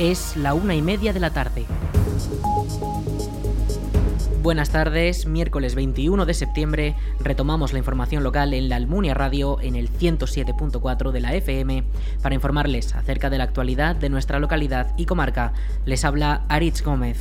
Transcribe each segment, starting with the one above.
Es la una y media de la tarde. Buenas tardes, miércoles 21 de septiembre retomamos la información local en la Almunia Radio en el 107.4 de la FM para informarles acerca de la actualidad de nuestra localidad y comarca. Les habla Aritz Gómez.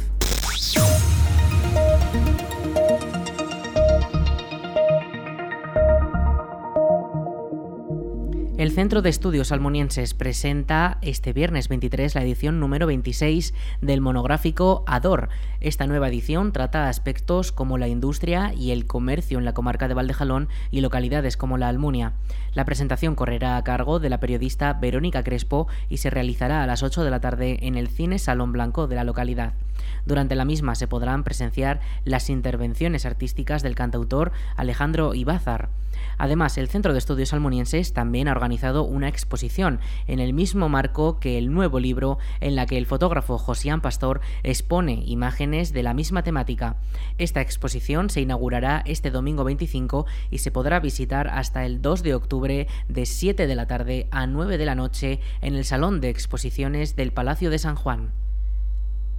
El Centro de Estudios Almonienses presenta este viernes 23 la edición número 26 del monográfico ADOR. Esta nueva edición trata aspectos como la industria y el comercio en la comarca de Valdejalón y localidades como la Almunia. La presentación correrá a cargo de la periodista Verónica Crespo y se realizará a las 8 de la tarde en el Cine Salón Blanco de la localidad. Durante la misma se podrán presenciar las intervenciones artísticas del cantautor Alejandro Ibázar. Además, el Centro de Estudios Almonienses también ha organizado una exposición en el mismo marco que el nuevo libro en la que el fotógrafo Josián Pastor expone imágenes de la misma temática. Esta exposición se inaugurará este domingo 25 y se podrá visitar hasta el 2 de octubre de 7 de la tarde a 9 de la noche en el Salón de Exposiciones del Palacio de San Juan.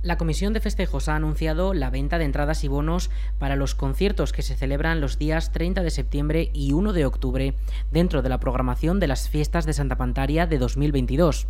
La Comisión de Festejos ha anunciado la venta de entradas y bonos para los conciertos que se celebran los días 30 de septiembre y 1 de octubre dentro de la programación de las fiestas de Santa Pantaria de 2022.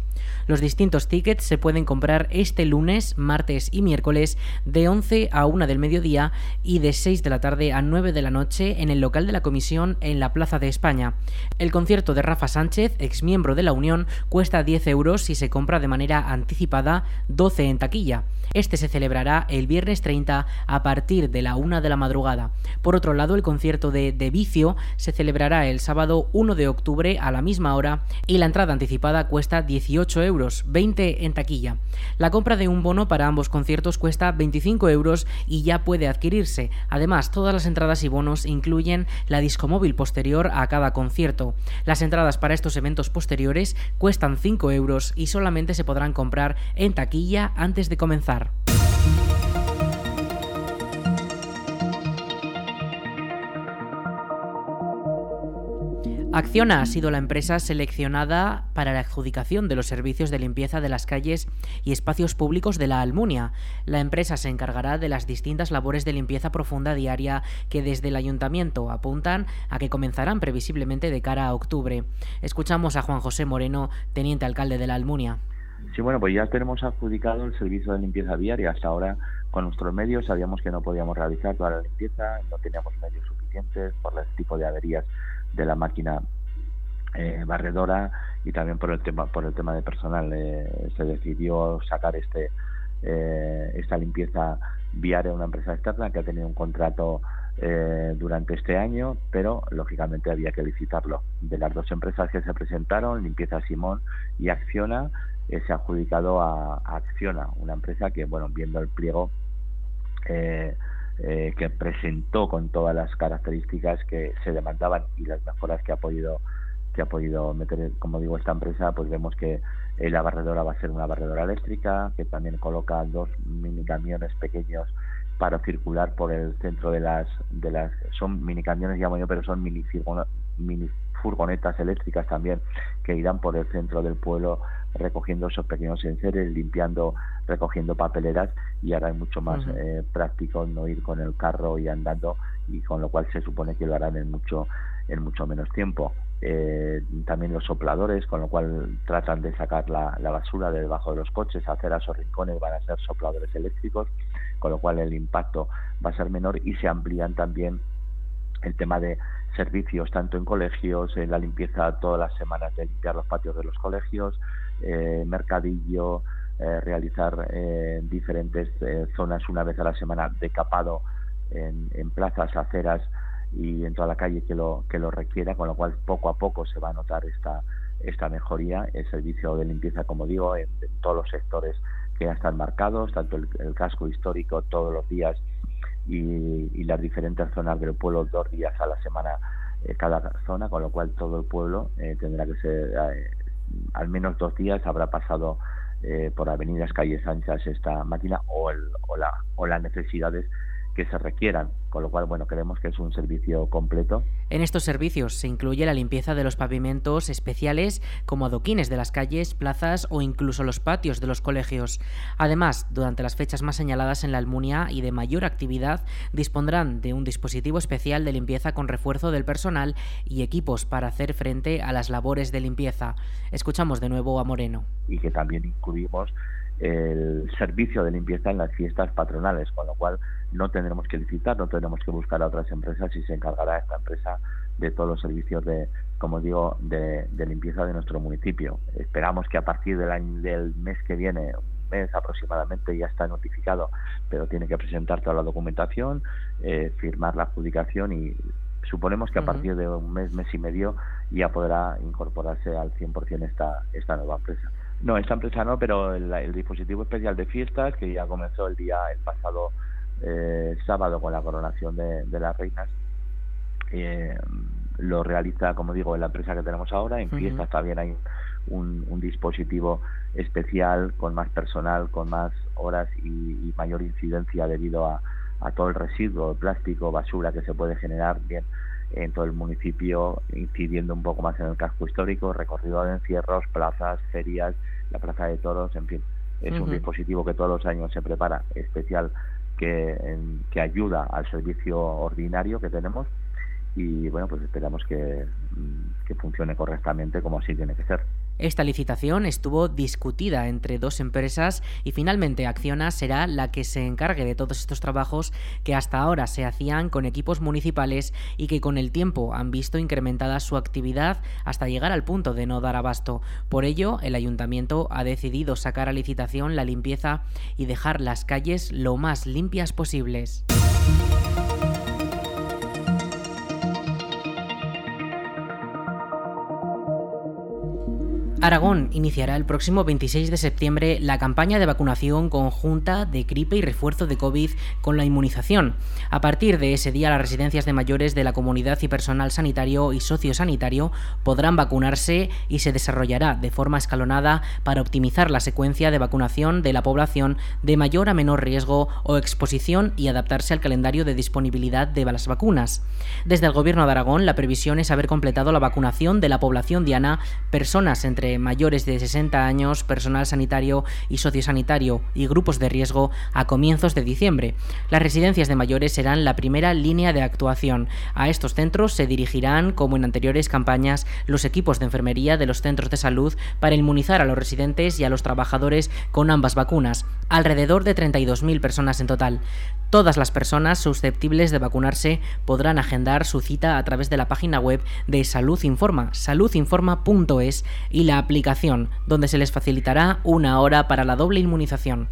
Los distintos tickets se pueden comprar este lunes, martes y miércoles de 11 a 1 del mediodía y de 6 de la tarde a 9 de la noche en el local de la Comisión en la Plaza de España. El concierto de Rafa Sánchez, exmiembro de la Unión, cuesta 10 euros si se compra de manera anticipada, 12 en taquilla. Este se celebrará el viernes 30 a partir de la 1 de la madrugada. Por otro lado, el concierto de De Vicio se celebrará el sábado 1 de octubre a la misma hora y la entrada anticipada cuesta 18 euros, 20 en taquilla. La compra de un bono para ambos conciertos cuesta 25 euros y ya puede adquirirse. Además, todas las entradas y bonos incluyen la discomóvil posterior a cada concierto. Las entradas para estos eventos posteriores cuestan 5 euros y solamente se podrán comprar en taquilla antes de comenzar. Acciona ha sido la empresa seleccionada para la adjudicación de los servicios de limpieza de las calles y espacios públicos de la Almunia. La empresa se encargará de las distintas labores de limpieza profunda diaria que desde el ayuntamiento apuntan a que comenzarán previsiblemente de cara a octubre. Escuchamos a Juan José Moreno, teniente alcalde de la Almunia. Sí, bueno, pues ya tenemos adjudicado el servicio de limpieza diaria. Hasta ahora, con nuestros medios, sabíamos que no podíamos realizar toda la limpieza, no teníamos medios suficientes por el tipo de averías de la máquina eh, barredora y también por el tema por el tema de personal. Eh, se decidió sacar este eh, esta limpieza viaria a una empresa externa que ha tenido un contrato durante este año, pero lógicamente había que licitarlo. De las dos empresas que se presentaron, Limpieza Simón y Acciona, se ha adjudicado a, Acciona, una empresa que, bueno, viendo el pliego eh, eh, que presentó con todas las características que se demandaban y las mejoras que ha podido que ha podido meter, como digo, esta empresa, pues vemos que eh, la barredora va a ser una barredora eléctrica, que también coloca dos mini camiones pequeños para circular por el centro de las de las son mini camiones llamo yo pero son mini mini furgonetas eléctricas también que irán por el centro del pueblo recogiendo esos pequeños enseres, limpiando, recogiendo papeleras y ahora es mucho más eh, práctico no ir con el carro y andando y con lo cual se supone que lo harán en mucho en mucho menos tiempo. Eh, también los sopladores, con lo cual tratan de sacar la, la basura de debajo de los coches, hacer a esos rincones van a ser sopladores eléctricos, con lo cual el impacto va a ser menor y se amplían también el tema de servicios tanto en colegios, en la limpieza todas las semanas de limpiar los patios de los colegios, eh, mercadillo, eh, realizar eh, diferentes zonas una vez a la semana de capado en, plazas, aceras y en toda la calle que lo, que lo requiera, con lo cual poco a poco se va a notar esta, esta mejoría, el servicio de limpieza, como digo, en, todos los sectores que ya están marcados, tanto el, casco histórico todos los días y, las diferentes zonas del pueblo dos días a la semana cada zona, con lo cual todo el pueblo tendrá que ser al menos dos días habrá pasado eh, por avenidas, calles anchas esta máquina o, el, o, la, o las necesidades que se requieran, con lo cual, bueno, creemos que es un servicio completo. En estos servicios se incluye la limpieza de los pavimentos especiales como adoquines de las calles, plazas o incluso los patios de los colegios. Además, durante las fechas más señaladas en la Almunia y de mayor actividad, dispondrán de un dispositivo especial de limpieza con refuerzo del personal y equipos para hacer frente a las labores de limpieza. Escuchamos de nuevo a Moreno. Y que también incluimos el servicio de limpieza en las fiestas patronales, con lo cual no tendremos que licitar, no tendremos que buscar a otras empresas y se encargará esta empresa de todos los servicios de, como digo, de, limpieza de nuestro municipio. Esperamos que a partir del, año, del mes que viene, un mes aproximadamente, ya está notificado, pero tiene que presentar toda la documentación, eh, firmar la adjudicación y suponemos que a partir de un mes, mes y medio ya podrá incorporarse al 100% esta, esta nueva empresa. No, esta empresa no, pero el, dispositivo especial de fiestas, que ya comenzó el día, el pasado eh, sábado con la coronación de, las reinas, eh, lo realiza, como digo, en la empresa que tenemos ahora. En fiestas también hay un, dispositivo especial con más personal, con más horas y, mayor incidencia debido a, a todo el residuo, plástico, basura que se puede generar. Bien, en todo el municipio, incidiendo un poco más en el casco histórico, recorrido de encierros, plazas, ferias, la plaza de toros, en fin. Es un dispositivo que todos los años se prepara especial que, ayuda al servicio ordinario que tenemos y bueno, pues esperamos que, mm, que funcione correctamente como así tiene que ser. Esta licitación estuvo discutida entre dos empresas y finalmente Acciona será la que se encargue de todos estos trabajos que hasta ahora se hacían con equipos municipales y que con el tiempo han visto incrementada su actividad hasta llegar al punto de no dar abasto. Por ello, el ayuntamiento ha decidido sacar a licitación la limpieza y dejar las calles lo más limpias posibles. Aragón iniciará el próximo 26 de septiembre la campaña de vacunación conjunta de gripe y refuerzo de COVID con la inmunización. A partir de ese día, las residencias de mayores de la comunidad y personal sanitario y sociosanitario podrán vacunarse y se desarrollará de forma escalonada para optimizar la secuencia de vacunación de la población de mayor a menor riesgo o exposición y adaptarse al calendario de disponibilidad de las vacunas. Desde el Gobierno de Aragón, la previsión es haber completado la vacunación de la población diana, personas entre mayores de 60 años, personal sanitario y sociosanitario y grupos de riesgo a comienzos de diciembre. Las residencias de mayores serán la primera línea de actuación. A estos centros se dirigirán, como en anteriores campañas, los equipos de enfermería de los centros de salud para inmunizar a los residentes y a los trabajadores con ambas vacunas, alrededor de 32.000 personas en total. Todas las personas susceptibles de vacunarse podrán agendar su cita a través de la página web de Salud Informa, saludinforma.es y la aplicación, donde se les facilitará una hora para la doble inmunización.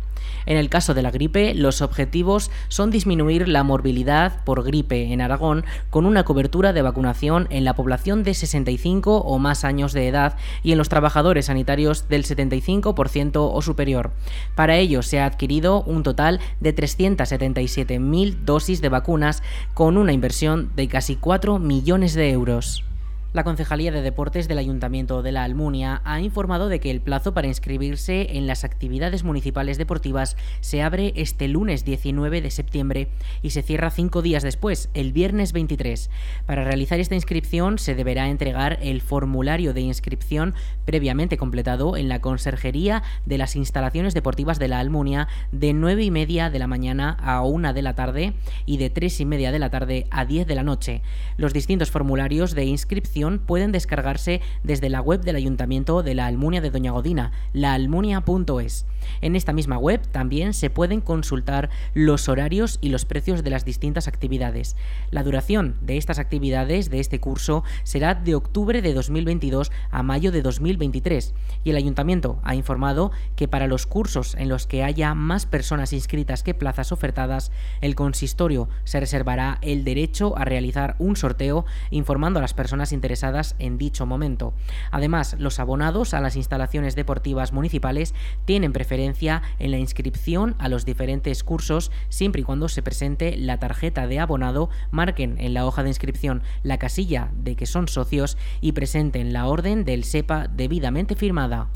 En el caso de la gripe, los objetivos son disminuir la morbilidad por gripe en Aragón con una cobertura de vacunación en la población de 65 o más años de edad y en los trabajadores sanitarios del 75% o superior. Para ello se ha adquirido un total de 377.000 dosis de vacunas con una inversión de casi 4 millones de euros. La Concejalía de Deportes del Ayuntamiento de la Almunia ha informado de que el plazo para inscribirse en las actividades municipales deportivas se abre este lunes 19 de septiembre y se cierra cinco días después, el viernes 23. Para realizar esta inscripción se deberá entregar el formulario de inscripción previamente completado en la Conserjería de las Instalaciones Deportivas de la Almunia de 9 y media de la mañana a 1 de la tarde y de 3 y media de la tarde a 10 de la noche. Los distintos formularios de inscripción pueden descargarse desde la web del Ayuntamiento de la Almunia de Doña Godina, laalmunia.es. En esta misma web también se pueden consultar los horarios y los precios de las distintas actividades. La duración de estas actividades de este curso será de octubre de 2022 a mayo de 2023 y el Ayuntamiento ha informado que para los cursos en los que haya más personas inscritas que plazas ofertadas, el consistorio se reservará el derecho a realizar un sorteo informando a las personas interesadas en dicho momento. Además, los abonados a las instalaciones deportivas municipales tienen preferencia en la inscripción a los diferentes cursos siempre y cuando se presente la tarjeta de abonado, marquen en la hoja de inscripción la casilla de que son socios y presenten la orden del SEPA debidamente firmada.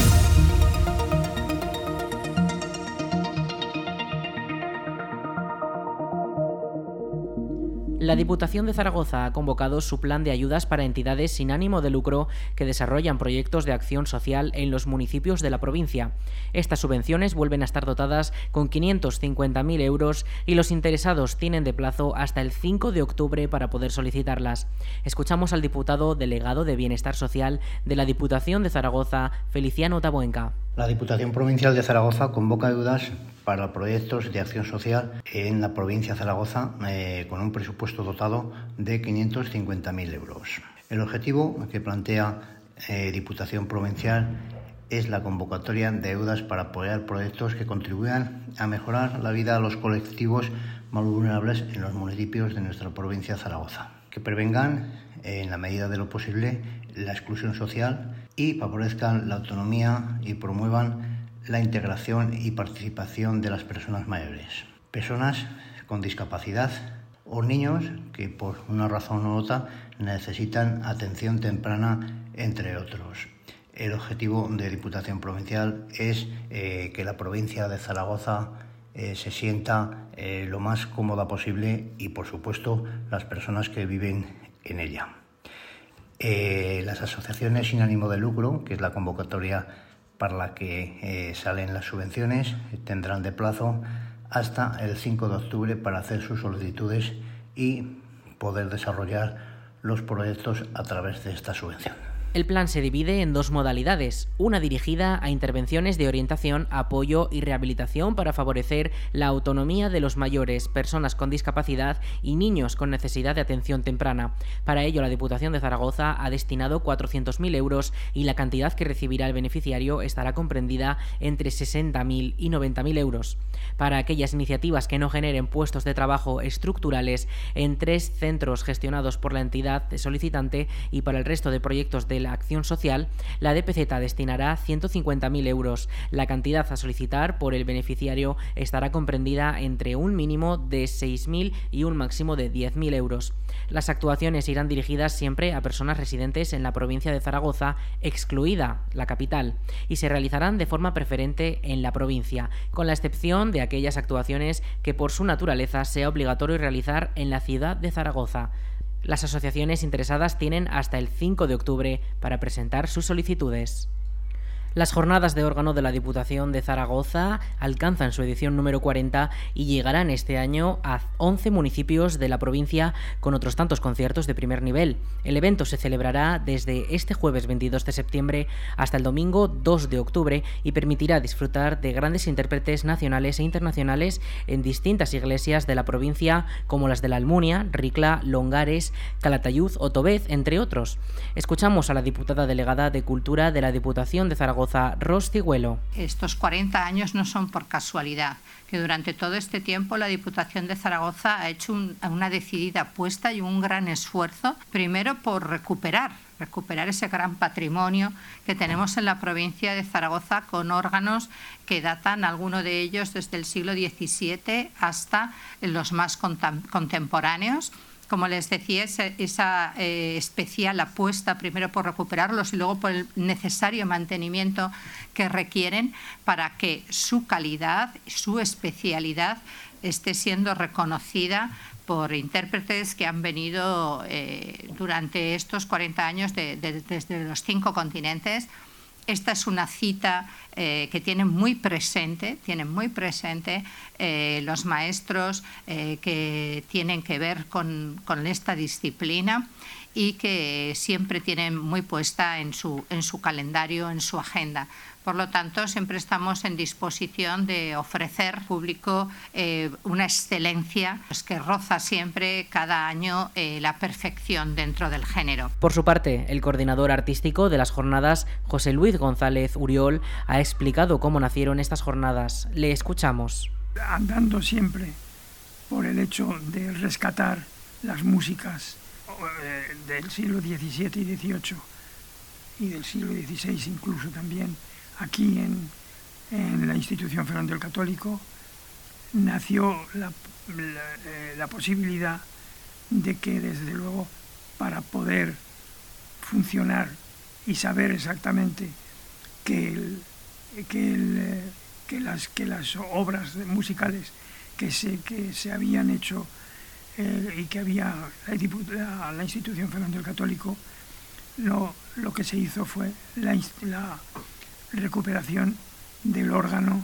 La Diputación de Zaragoza ha convocado su plan de ayudas para entidades sin ánimo de lucro que desarrollan proyectos de acción social en los municipios de la provincia. Estas subvenciones vuelven a estar dotadas con 550.000 euros y los interesados tienen de plazo hasta el 5 de octubre para poder solicitarlas. Escuchamos al diputado delegado de Bienestar Social de la Diputación de Zaragoza, Feliciano Tabuenca. La Diputación Provincial de Zaragoza convoca ayudas para proyectos de acción social en la provincia de Zaragoza eh, con un presupuesto dotado de 550.000 euros. El objetivo que plantea eh, Diputación Provincial es la convocatoria de ayudas para apoyar proyectos que contribuyan a mejorar la vida de los colectivos más vulnerables en los municipios de nuestra provincia de Zaragoza, que prevengan, en la medida de lo posible, la exclusión social y favorezcan la autonomía y promuevan la integración y participación de las personas mayores, personas con discapacidad o niños que por una razón u otra necesitan atención temprana, entre otros. El objetivo de Diputación Provincial es eh, que la provincia de Zaragoza eh, se sienta eh, lo más cómoda posible y, por supuesto, las personas que viven en ella. Las asociaciones sin ánimo de lucro, que es la convocatoria para la que eh, salen las subvenciones tendrán de plazo hasta el 5 de octubre para hacer sus solicitudes y poder desarrollar los proyectos a través de esta subvención. El plan se divide en dos modalidades, una dirigida a intervenciones de orientación, apoyo y rehabilitación para favorecer la autonomía de los mayores, personas con discapacidad y niños con necesidad de atención temprana. Para ello, la Diputación de Zaragoza ha destinado 400.000 euros y la cantidad que recibirá el beneficiario estará comprendida entre 60.000 y 90.000 euros. Para aquellas iniciativas que no generen puestos de trabajo estructurales en tres centros gestionados por la entidad solicitante y para el resto de proyectos de la acción social, la DPZ destinará 150.000 euros. La cantidad a solicitar por el beneficiario estará comprendida entre un mínimo de 6.000 y un máximo de 10.000 euros. Las actuaciones irán dirigidas siempre a personas residentes en la provincia de Zaragoza, excluida la capital, y se realizarán de forma preferente en la provincia, con la excepción de aquellas actuaciones que por su naturaleza sea obligatorio realizar en la ciudad de Zaragoza. Las asociaciones interesadas tienen hasta el 5 de octubre para presentar sus solicitudes. Las jornadas de órgano de la Diputación de Zaragoza alcanzan su edición número 40 y llegarán este año a 11 municipios de la provincia con otros tantos conciertos de primer nivel. El evento se celebrará desde este jueves 22 de septiembre hasta el domingo 2 de octubre y permitirá disfrutar de grandes intérpretes nacionales e internacionales en distintas iglesias de la provincia como las de la Almunia, Ricla, Longares, Calatayud o Tobez, entre otros. Escuchamos a la diputada delegada de Cultura de la Diputación de Zaragoza estos 40 años no son por casualidad, que durante todo este tiempo la Diputación de Zaragoza ha hecho una decidida apuesta y un gran esfuerzo, primero por recuperar recuperar ese gran patrimonio que tenemos en la provincia de Zaragoza con órganos que datan, algunos de ellos desde el siglo XVII hasta los más contemporáneos como les decía, esa, eh, especial apuesta primero por recuperarlos y luego por el necesario mantenimiento que requieren para que su calidad, su especialidad esté siendo reconocida por intérpretes que han venido eh, durante estos 40 años desde los cinco continentes esta es una cita eh, que tienen muy presente, tienen muy presente eh, los maestros eh, que tienen que ver con, con esta disciplina y que siempre tienen muy puesta en su, en su calendario, en su agenda. Por lo tanto, siempre estamos en disposición de ofrecer al público eh, una excelencia pues, que roza siempre cada año eh, la perfección dentro del género. Por su parte, el coordinador artístico de las jornadas, José Luis González Uriol, ha explicado cómo nacieron estas jornadas. Le escuchamos. Andando siempre por el hecho de rescatar las músicas del siglo XVII y XVIII y del siglo XVI incluso también aquí en, la institución Fernando el Católico nació eh, la, posibilidad de que desde luego para poder funcionar y saber exactamente que, que, que, las, que las obras musicales que se, que se habían hecho eh, y que había la, institución Fernando el Católico, lo, lo que se hizo fue la, recuperación del órgano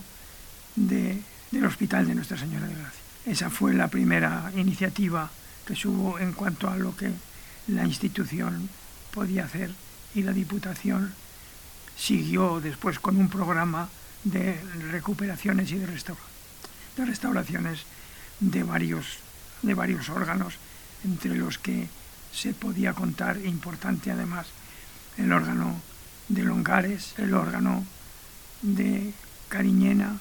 de, del Hospital de Nuestra Señora de Gracia. Esa fue la primera iniciativa que hubo en cuanto a lo que la institución podía hacer y la Diputación siguió después con un programa de recuperaciones y de restauraciones de varios, de varios órganos, entre los que se podía contar, importante además, el órgano de Longares, el órgano de Cariñena,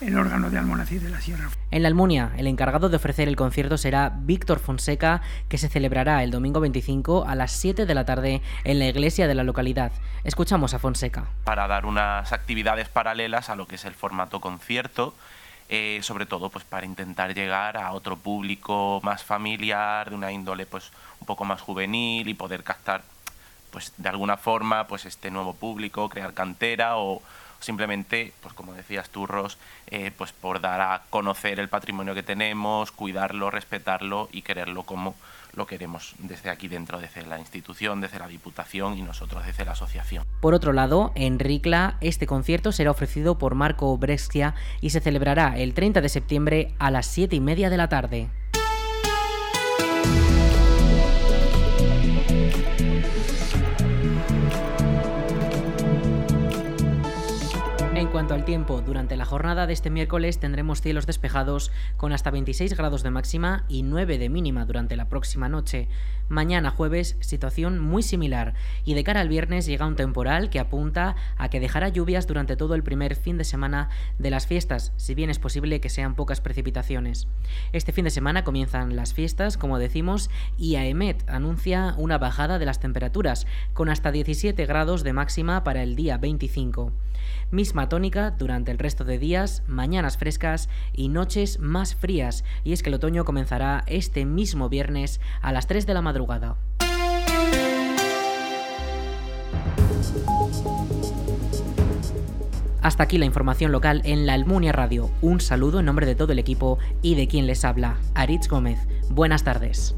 el órgano de Almonacid de la Sierra. En la Almunia, el encargado de ofrecer el concierto será Víctor Fonseca, que se celebrará el domingo 25 a las 7 de la tarde en la iglesia de la localidad. Escuchamos a Fonseca. Para dar unas actividades paralelas a lo que es el formato concierto, eh, sobre todo pues para intentar llegar a otro público más familiar, de una índole pues un poco más juvenil y poder captar pues de alguna forma pues este nuevo público, crear cantera o, simplemente, pues como decías tú, Ross, eh, pues por dar a conocer el patrimonio que tenemos, cuidarlo, respetarlo y quererlo como lo queremos desde aquí dentro, desde la institución, desde la Diputación y nosotros desde la asociación. Por otro lado, en Ricla, este concierto será ofrecido por Marco Brescia y se celebrará el 30 de septiembre a las 7 y media de la tarde. Cuanto al tiempo, durante la jornada de este miércoles tendremos cielos despejados con hasta 26 grados de máxima y 9 de mínima durante la próxima noche. Mañana jueves, situación muy similar, y de cara al viernes llega un temporal que apunta a que dejará lluvias durante todo el primer fin de semana de las fiestas, si bien es posible que sean pocas precipitaciones. Este fin de semana comienzan las fiestas, como decimos, y AEMET anuncia una bajada de las temperaturas, con hasta 17 grados de máxima para el día 25. Misma tónica durante el resto de días, mañanas frescas y noches más frías, y es que el otoño comenzará este mismo viernes a las 3 de la madrugada. Hasta aquí la información local en la Almunia Radio. Un saludo en nombre de todo el equipo y de quien les habla, Aritz Gómez. Buenas tardes.